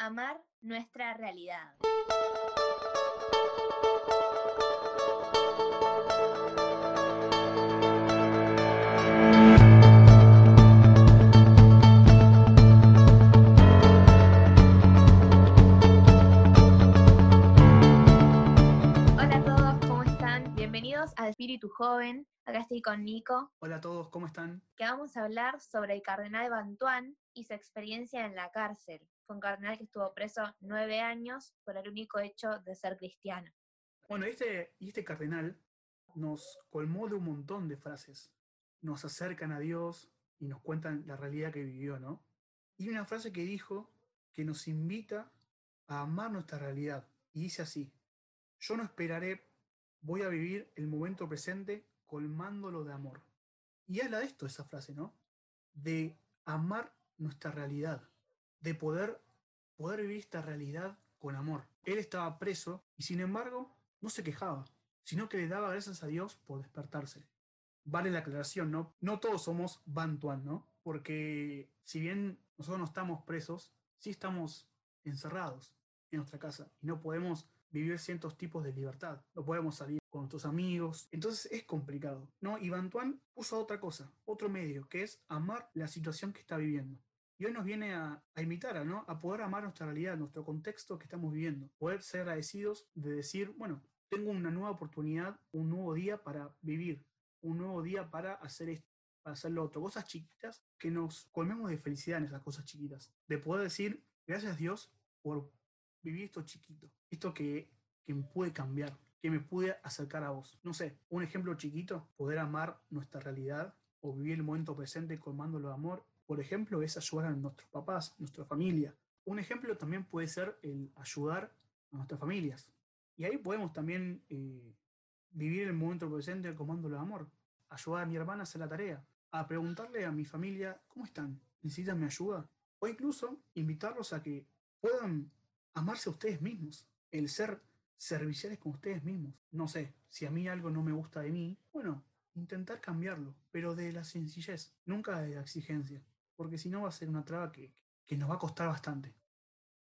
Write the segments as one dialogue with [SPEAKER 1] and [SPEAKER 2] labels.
[SPEAKER 1] amar nuestra realidad. Hola a todos, ¿cómo están? Bienvenidos a Espíritu Joven. Acá estoy con Nico,
[SPEAKER 2] Hola a todos, ¿cómo están?
[SPEAKER 1] que vamos a hablar sobre el cardenal Bantuán y su experiencia en la cárcel. Fue un cardenal que estuvo preso nueve años por el único hecho de ser cristiano.
[SPEAKER 2] Bueno, este, y este cardenal nos colmó de un montón de frases. Nos acercan a Dios y nos cuentan la realidad que vivió, ¿no? Y una frase que dijo que nos invita a amar nuestra realidad. Y dice así, yo no esperaré, voy a vivir el momento presente colmándolo de amor. Y habla de esto, esa frase, ¿no? De amar nuestra realidad, de poder, poder vivir esta realidad con amor. Él estaba preso y sin embargo no se quejaba, sino que le daba gracias a Dios por despertarse. Vale la aclaración, ¿no? No todos somos Bantuan, ¿no? Porque si bien nosotros no estamos presos, sí estamos encerrados en nuestra casa y no podemos vivir ciertos tipos de libertad. No podemos salir con nuestros amigos. Entonces es complicado, ¿no? Y Bantuan puso otra cosa, otro medio, que es amar la situación que está viviendo. Y hoy nos viene a, a a, ¿no? a poder amar nuestra realidad, nuestro contexto que estamos viviendo. Poder ser agradecidos de decir, bueno, tengo una nueva oportunidad, un nuevo día para vivir, un nuevo día para hacer esto, para hacer lo otro. Cosas chiquitas que nos colmemos de felicidad en esas cosas chiquitas. De poder decir, gracias Dios por vivir esto chiquito, esto que, que me puede cambiar, que me puede acercar a vos. No sé, un ejemplo chiquito, poder amar nuestra realidad o vivir el momento presente colmándolo de amor. Por ejemplo, es ayudar a nuestros papás, nuestra familia. Un ejemplo también puede ser el ayudar a nuestras familias. Y ahí podemos también eh, vivir el momento presente colmándolo de amor. Ayudar a mi hermana a hacer la tarea. A preguntarle a mi familia, ¿cómo están? ¿Necesitan mi ayuda? O incluso invitarlos a que puedan amarse a ustedes mismos, el ser serviciales con ustedes mismos. No sé, si a mí algo no me gusta de mí, bueno, intentar cambiarlo, pero de la sencillez, nunca de la exigencia, porque si no va a ser una traba que, que nos va a costar bastante.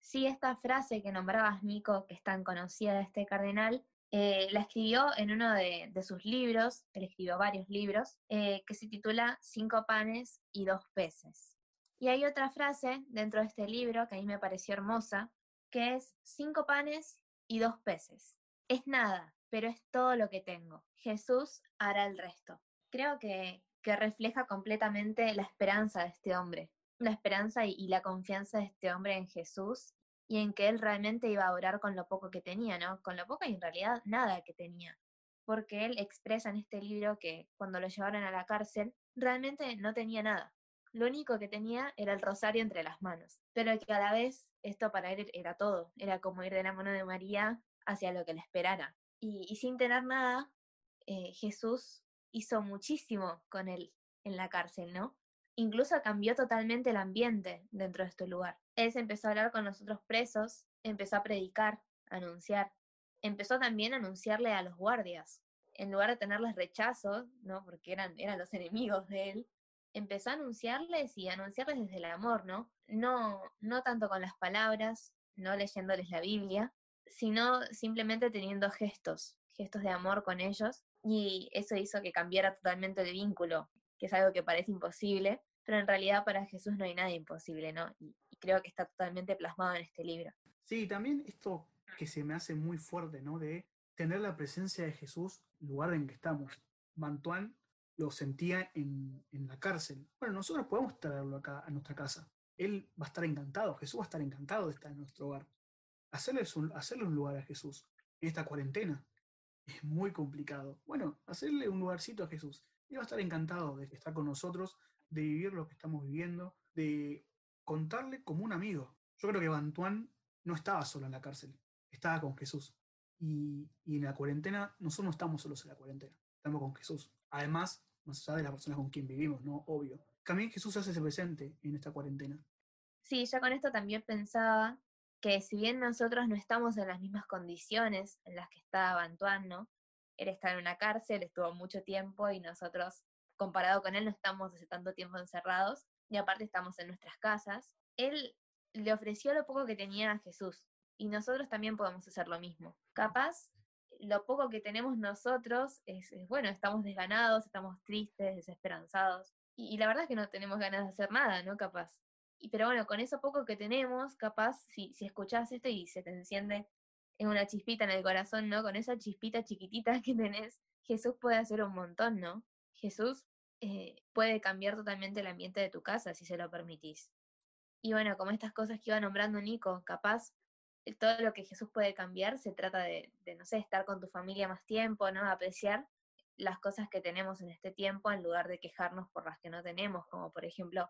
[SPEAKER 1] Sí, esta frase que nombrabas, Nico, que es tan conocida de este cardenal, eh, la escribió en uno de, de, sus libros, él escribió varios libros, eh, que se titula Cinco panes y dos peces. Y hay otra frase dentro de este libro que a mí me pareció hermosa, que es cinco panes y dos peces. Es nada, pero es todo lo que tengo. Jesús hará el resto. Creo que, que refleja completamente la esperanza de este hombre, la esperanza y, la confianza de este hombre en Jesús y en que él realmente iba a orar con lo poco que tenía, ¿no? Con lo poco y en realidad nada que tenía. Porque él expresa en este libro que cuando lo llevaron a la cárcel, realmente no tenía nada. Lo único que tenía era el rosario entre las manos, pero que a la vez esto para él era todo, era como ir de la mano de María hacia lo que le esperara. Y, y sin tener nada, eh, Jesús hizo muchísimo con él en la cárcel, ¿no? Incluso cambió totalmente el ambiente dentro de este lugar. Él se empezó a hablar con los otros presos, empezó a predicar, a anunciar. Empezó también a anunciarle a los guardias. En lugar de tenerles rechazo, ¿no? Porque eran, eran los enemigos de él, empezó a anunciarles y a anunciarles desde el amor, ¿no? No, no tanto con las palabras, no leyéndoles la Biblia, sino simplemente teniendo gestos, gestos de amor con ellos. Y eso hizo que cambiara totalmente el vínculo, que es algo que parece imposible, pero en realidad para Jesús no hay nada imposible, ¿no? Y, creo que está totalmente plasmado en este libro.
[SPEAKER 2] Sí, también esto que se me hace muy fuerte, ¿no? De tener la presencia de Jesús lugar en que estamos. Mantuán lo sentía en, en, la cárcel. Bueno, nosotros podemos traerlo acá a nuestra casa. Él va a estar encantado, Jesús va a estar encantado de estar en nuestro hogar. Hacerle un, hacerle un lugar a Jesús en esta cuarentena es muy complicado. Bueno, hacerle un lugarcito a Jesús. Él va a estar encantado de estar con nosotros, de vivir lo que estamos viviendo, de contarle como un amigo. Yo creo que Bantuán no estaba solo en la cárcel, estaba con Jesús. Y, y en la cuarentena, nosotros no estamos solos en la cuarentena, estamos con Jesús. Además, más allá de las personas con quien vivimos, ¿no? Obvio. También Jesús hace ese presente en esta cuarentena.
[SPEAKER 1] Sí, yo con esto también pensaba que si bien nosotros no estamos en las mismas condiciones en las que estaba Antoine, ¿no? Él está en una cárcel, estuvo mucho tiempo y nosotros, comparado con él, no estamos hace tanto tiempo encerrados y aparte estamos en nuestras casas. Él le ofreció lo poco que tenía a Jesús. Y nosotros también podemos hacer lo mismo. Capaz, lo poco que tenemos nosotros es, bueno, estamos desganados, estamos tristes, desesperanzados. Y, la verdad es que no tenemos ganas de hacer nada, ¿no? Capaz. Y, pero bueno, con eso poco que tenemos, capaz, si, si escuchás esto y se te enciende en una chispita en el corazón, ¿no? Con esa chispita chiquitita que tenés, Jesús puede hacer un montón, ¿no? Jesús eh, puede cambiar totalmente el ambiente de tu casa si se lo permitís. Y bueno, como estas cosas que iba nombrando Nico, capaz eh, todo lo que Jesús puede cambiar se trata de, no sé, estar con tu familia más tiempo, ¿no? Apreciar las cosas que tenemos en este tiempo en lugar de quejarnos por las que no tenemos, como por ejemplo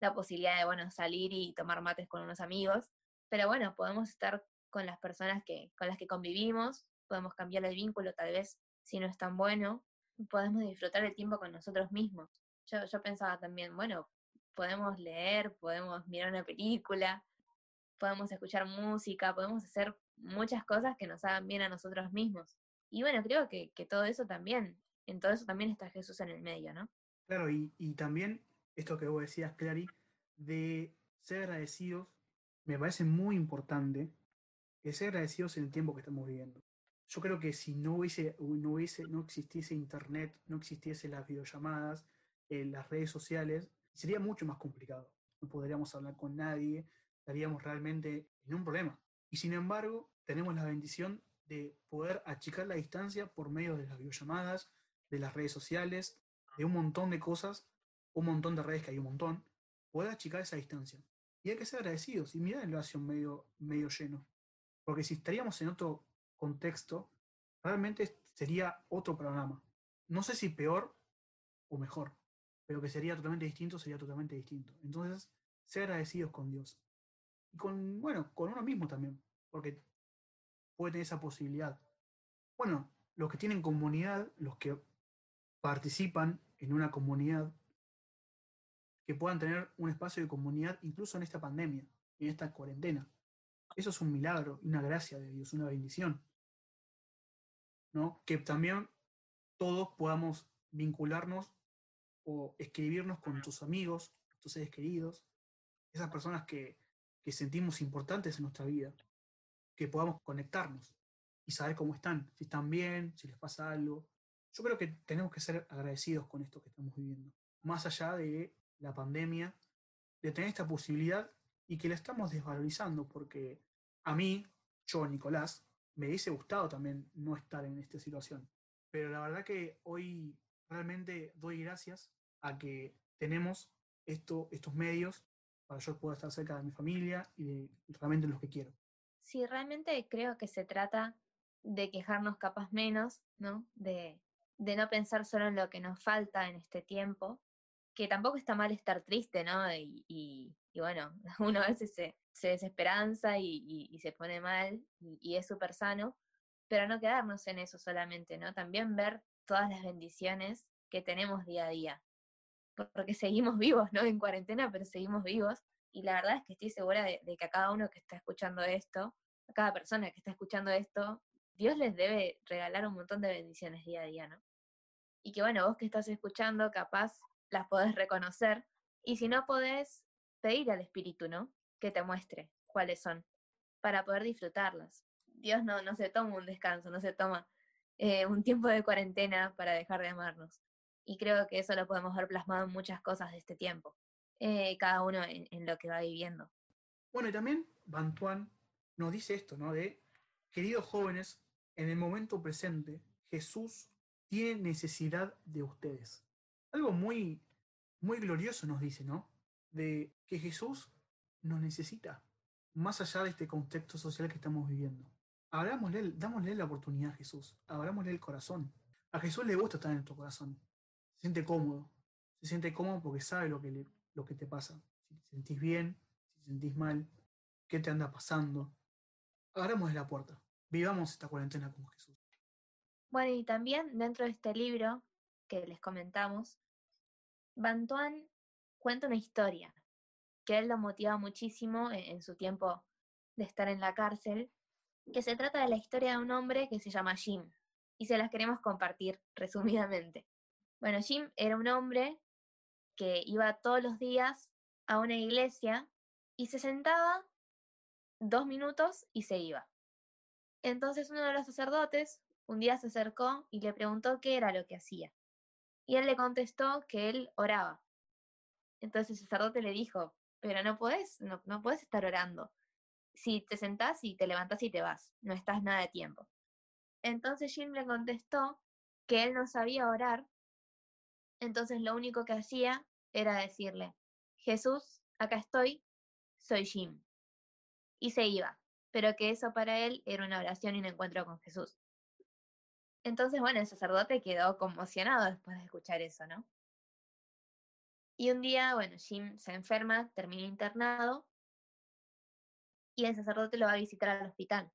[SPEAKER 1] la posibilidad de, bueno, salir y tomar mates con unos amigos. Pero bueno, podemos estar con las personas que, con las que convivimos, podemos cambiar el vínculo tal vez si no es tan bueno, podemos disfrutar el tiempo con nosotros mismos. Yo, yo pensaba también, bueno, podemos leer, podemos mirar una película, podemos escuchar música, podemos hacer muchas cosas que nos hagan bien a nosotros mismos. Y bueno, creo que, todo eso también, en todo eso también está Jesús en el medio, ¿no?
[SPEAKER 2] Claro, y, y también esto que vos decías, Clary, de ser agradecidos, me parece muy importante que ser agradecidos en el tiempo que estamos viviendo. Yo creo que si no hubiese, no hubiese, no existiese internet, no existiese las videollamadas, eh, las redes sociales, sería mucho más complicado. No podríamos hablar con nadie, estaríamos realmente en un problema. Y sin embargo, tenemos la bendición de poder achicar la distancia por medio de las videollamadas, de las redes sociales, de un montón de cosas, un montón de redes que hay un montón, poder achicar esa distancia. Y hay que ser agradecidos. Y mirar el vaso medio, medio lleno. Porque si estaríamos en otro contexto, realmente sería otro programa. No sé si peor o mejor, pero que sería totalmente distinto, sería totalmente distinto. Entonces, ser agradecidos con Dios. Y con, bueno, con uno mismo también, porque puede tener esa posibilidad. Bueno, los que tienen comunidad, los que participan en una comunidad, que puedan tener un espacio de comunidad incluso en esta pandemia, en esta cuarentena. Eso es un milagro, una gracia de Dios, una bendición. ¿no? Que también todos podamos vincularnos o escribirnos con tus amigos, tus seres queridos, esas personas que, que sentimos importantes en nuestra vida, que podamos conectarnos y saber cómo están, si están bien, si les pasa algo. Yo creo que tenemos que ser agradecidos con esto que estamos viviendo, más allá de la pandemia, de tener esta posibilidad y que la estamos desvalorizando, porque a mí, yo, Nicolás, me hubiese gustado también no estar en esta situación. Pero la verdad que hoy realmente doy gracias a que tenemos esto, estos medios para yo poder estar cerca de mi familia y de realmente los que quiero.
[SPEAKER 1] Sí, realmente creo que se trata de quejarnos capaz menos, ¿no? De, de no pensar solo en lo que nos falta en este tiempo, que tampoco está mal estar triste, ¿no? Y, bueno, uno a veces se, se desesperanza y, se pone mal y, es súper sano, pero no quedarnos en eso solamente, ¿no? También ver todas las bendiciones que tenemos día a día, porque seguimos vivos, ¿no? En cuarentena, pero seguimos vivos y la verdad es que estoy segura de, de que a cada uno que está escuchando esto, a cada persona que está escuchando esto, Dios les debe regalar un montón de bendiciones día a día, ¿no? Y que bueno, vos que estás escuchando, capaz las podés reconocer, y si no podés, pedir al Espíritu, ¿no? que te muestre cuáles son, para poder disfrutarlas. Dios no, no se toma un descanso, no se toma eh, un tiempo de cuarentena para dejar de amarnos. Y creo que eso lo podemos ver plasmado en muchas cosas de este tiempo, eh, cada uno en, lo que va viviendo.
[SPEAKER 2] Bueno, y también Bantuan nos dice esto, ¿no? De, queridos jóvenes, en el momento presente, Jesús tiene necesidad de ustedes. Algo muy, muy glorioso nos dice, ¿no? De que Jesús nos necesita, más allá de este contexto social que estamos viviendo. Abrámosle, dámosle la oportunidad a Jesús, abrámosle el corazón. A Jesús le gusta estar en tu corazón, se siente cómodo, se siente cómodo porque sabe lo que, lo que te pasa. Si te sentís bien, si te sentís mal, qué te anda pasando. Abrámosle la puerta, vivamos esta cuarentena como Jesús.
[SPEAKER 1] Bueno, y también dentro de este libro que les comentamos, Bantuan cuenta una historia que él lo motiva muchísimo en, su tiempo de estar en la cárcel, que se trata de la historia de un hombre que se llama Jim, y se las queremos compartir resumidamente. Bueno, Jim era un hombre que iba todos los días a una iglesia y se sentaba dos minutos y se iba. Entonces uno de los sacerdotes un día se acercó y le preguntó qué era lo que hacía. Y él le contestó que él oraba. Entonces el sacerdote le dijo, pero no puedes, no, no puedes estar orando. Si te sentás y te levantás y te vas, no estás nada de tiempo. Entonces Jim le contestó que él no sabía orar, entonces lo único que hacía era decirle, Jesús, acá estoy, soy Jim. Y se iba, pero que eso para él era una oración y un encuentro con Jesús. Entonces, bueno, el sacerdote quedó conmocionado después de escuchar eso, ¿no? Y un día, bueno, Jim se enferma, termina internado, y el sacerdote lo va a visitar al hospital.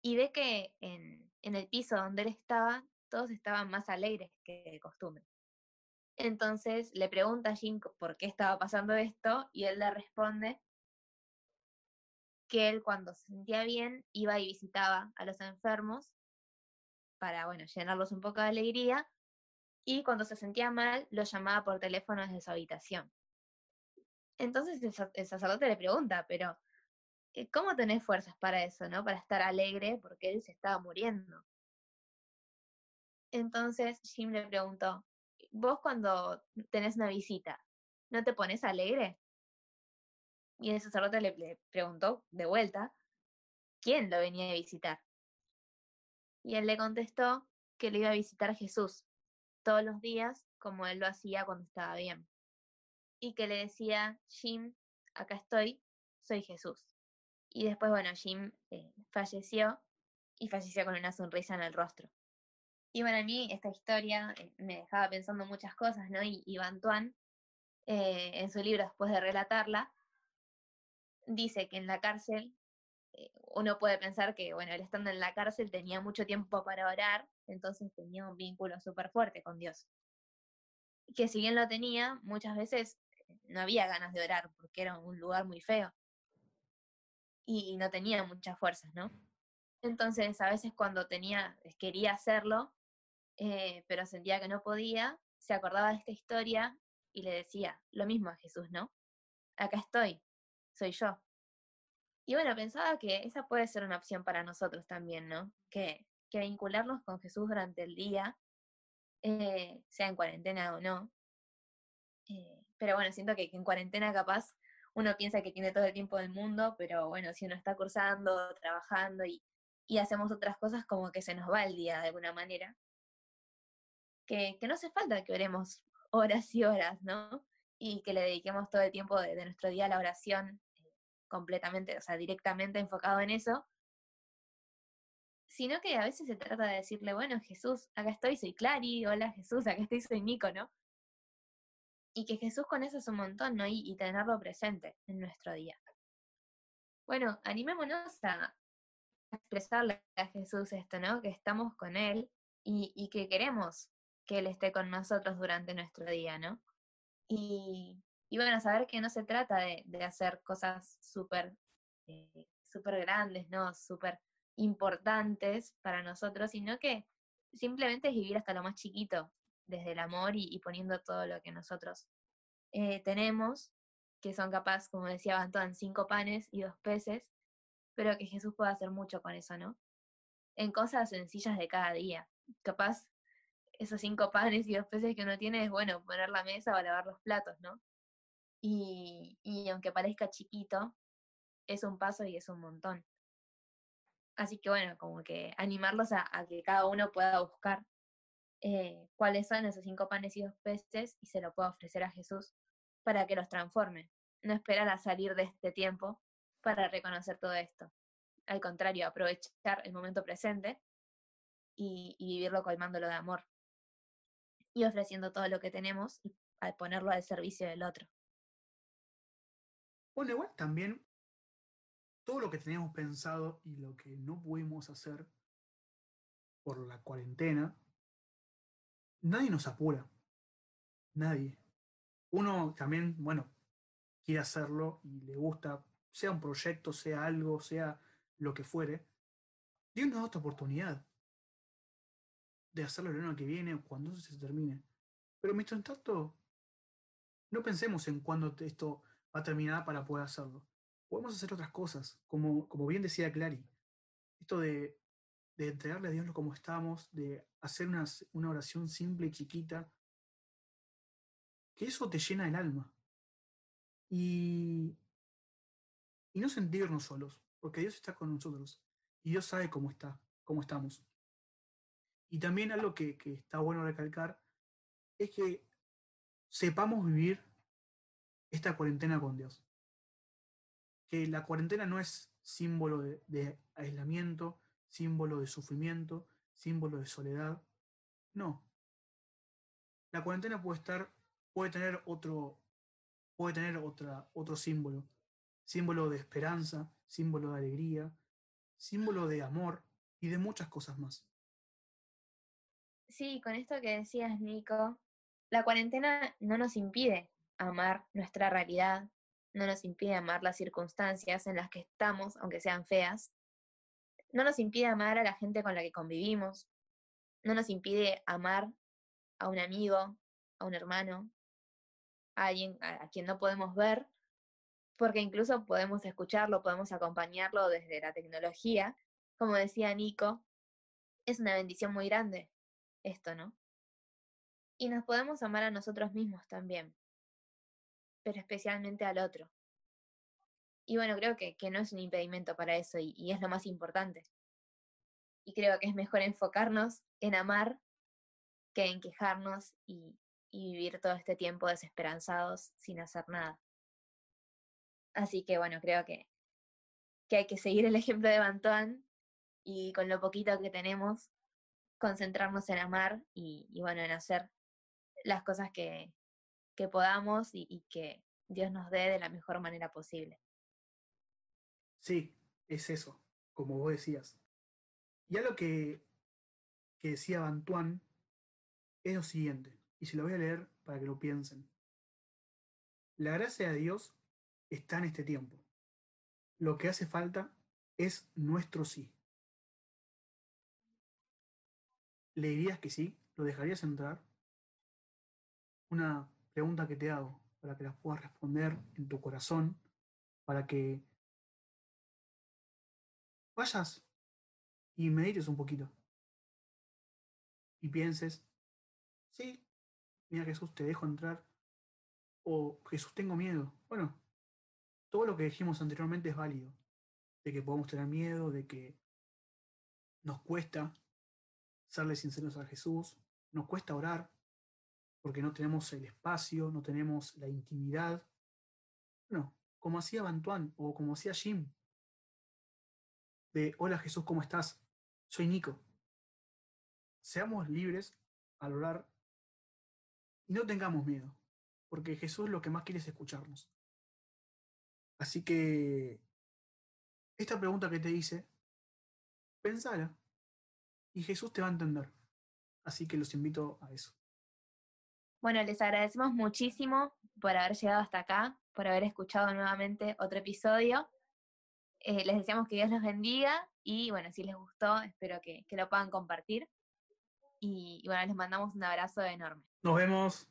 [SPEAKER 1] Y ve que en, el piso donde él estaba, todos estaban más alegres que de costumbre. Entonces le pregunta a Jim por qué estaba pasando esto y él le responde que él cuando se sentía bien iba y visitaba a los enfermos para, bueno, llenarlos un poco de alegría y cuando se sentía mal lo llamaba por teléfono desde su habitación. Entonces el, sacerdote le pregunta, pero eh, ¿cómo tenés fuerzas para eso, no? Para estar alegre porque él se estaba muriendo. Entonces Jim le preguntó, vos cuando tenés una visita, ¿no te pones alegre? Y el sacerdote le, preguntó de vuelta, ¿quién lo venía a visitar? Y él le contestó que lo iba a visitar Jesús todos los días como él lo hacía cuando estaba bien. Y que le decía, Jim, acá estoy, soy Jesús. Y después, bueno, Jim eh, falleció y falleció con una sonrisa en el rostro. Y bueno, a mí esta historia eh, me dejaba pensando muchas cosas, ¿no? Y, y Bantuan, eh, en su libro, después de relatarla, dice que en la cárcel uno puede pensar que, bueno, él estando en la cárcel tenía mucho tiempo para orar, entonces tenía un vínculo súper fuerte con Dios. Que si bien lo tenía, muchas veces no había ganas de orar porque era un lugar muy feo y no tenía muchas fuerzas, ¿no? Entonces, a veces cuando tenía, quería hacerlo, eh, pero sentía que no podía, se acordaba de esta historia y le decía lo mismo a Jesús, ¿no? Acá estoy, soy yo. Y bueno, pensaba que esa puede ser una opción para nosotros también, ¿no? Que, que vincularnos con Jesús durante el día, eh, sea en cuarentena o no. Eh, pero bueno, siento que, en cuarentena capaz uno piensa que tiene todo el tiempo del mundo, pero bueno, si uno está cursando, trabajando y, y hacemos otras cosas, como que se nos va el día de alguna manera que, no hace falta que oremos horas y horas, ¿no? Y que le dediquemos todo el tiempo de, nuestro día a la oración completamente, o sea, directamente enfocado en eso, sino que a veces se trata de decirle, bueno, Jesús, acá estoy, soy Clary, hola Jesús, acá estoy, soy Nico, ¿no? Y que Jesús con eso es un montón, ¿no? Y, y tenerlo presente en nuestro día. Bueno, animémonos a expresarle a Jesús esto, ¿no? Que estamos con Él y, y que queremos que Él esté con nosotros durante nuestro día, ¿no? Y, y bueno, saber que no se trata de, de hacer cosas súper eh, grandes, ¿no? Súper importantes para nosotros, sino que simplemente es vivir hasta lo más chiquito, desde el amor y, poniendo todo lo que nosotros eh, tenemos, que son capaz, como decía Bantuan, cinco panes y dos peces, pero que Jesús pueda hacer mucho con eso, ¿no? En cosas sencillas de cada día. Capaz esos cinco panes y dos peces que uno tiene es, bueno, poner la mesa o lavar los platos, ¿no? Y, aunque parezca chiquito, es un paso y es un montón. Así que bueno, como que animarlos a, que cada uno pueda buscar eh, cuáles son esos cinco panes y dos peces y se lo pueda ofrecer a Jesús para que los transforme. No esperar a salir de este tiempo para reconocer todo esto. Al contrario, aprovechar el momento presente y, y vivirlo colmándolo de amor y ofreciendo todo lo que tenemos y al ponerlo al servicio del otro.
[SPEAKER 2] Bueno, igual también todo lo que teníamos pensado y lo que no pudimos hacer por la cuarentena, nadie nos apura. Nadie. Uno también, bueno, quiere hacerlo y le gusta, sea un proyecto, sea algo, sea lo que fuere. Dios nos da esta oportunidad de hacerlo el año que viene o cuando se termine. Pero mientras tanto, no pensemos en cuándo esto va a terminar para poder hacerlo. podemos hacer otras cosas, como, como bien decía Clary. Esto de, de entregarle a Dios como estamos, de hacer una, una oración simple y chiquita, que eso te llena el alma. Y, y no sentirnos solos, porque Dios está con nosotros y Dios sabe cómo está, cómo estamos. Y también algo que, que está bueno recalcar es que sepamos vivir esta cuarentena con Dios. Que la cuarentena no es símbolo de, aislamiento, símbolo de sufrimiento, símbolo de soledad. No. La cuarentena puede estar, puede tener otro, puede tener otra, otro símbolo. Símbolo de esperanza, símbolo de alegría, símbolo de amor y de muchas cosas más.
[SPEAKER 1] Sí, con esto que decías, Nico, la cuarentena no nos impide amar nuestra realidad, no nos impide amar las circunstancias en las que estamos, aunque sean feas, no nos impide amar a la gente con la que convivimos, no nos impide amar a un amigo, a un hermano, a alguien a quien no podemos ver, porque incluso podemos escucharlo, podemos acompañarlo desde la tecnología. Como decía Nico, es una bendición muy grande esto, ¿no? Y nos podemos amar a nosotros mismos también, pero especialmente al otro. Y bueno, creo que, que no es un impedimento para eso y, es lo más importante. Y creo que es mejor enfocarnos en amar que en quejarnos y, y vivir todo este tiempo desesperanzados sin hacer nada. Así que bueno, creo que, que hay que seguir el ejemplo de Bantuan y con lo poquito que tenemos, concentrarnos en amar y, y bueno, en hacer las cosas que, que podamos y, que Dios nos dé de la mejor manera posible.
[SPEAKER 2] Sí, es eso, como vos decías. Y algo que, que decía Bantuan es lo siguiente, y se lo voy a leer para que lo piensen. La gracia de Dios está en este tiempo. Lo que hace falta es nuestro sí. ¿Le dirías que sí? ¿Lo dejarías entrar? Una pregunta que te hago para que las puedas responder en tu corazón, para que vayas y medites un poquito y pienses, sí, mira Jesús, te dejo entrar, o Jesús, tengo miedo. Bueno, todo lo que dijimos anteriormente es válido, de que podemos tener miedo, de que nos cuesta serle sinceros a Jesús, nos cuesta orar, porque no tenemos el espacio, no tenemos la intimidad. Bueno, como hacía Bantuan o como hacía Jim, de Hola Jesús, ¿cómo estás? Soy Nico. Seamos libres al orar y no tengamos miedo, porque Jesús lo que más quiere es escucharnos. Así que esta pregunta que te hice, pensala y Jesús te va a entender. Así que los invito a eso.
[SPEAKER 1] Bueno, les agradecemos muchísimo por haber llegado hasta acá, por haber escuchado nuevamente otro episodio. Eh, les deseamos que Dios los bendiga y bueno, si les gustó, espero que, lo puedan compartir. Y bueno, les mandamos un abrazo enorme.
[SPEAKER 2] Nos vemos.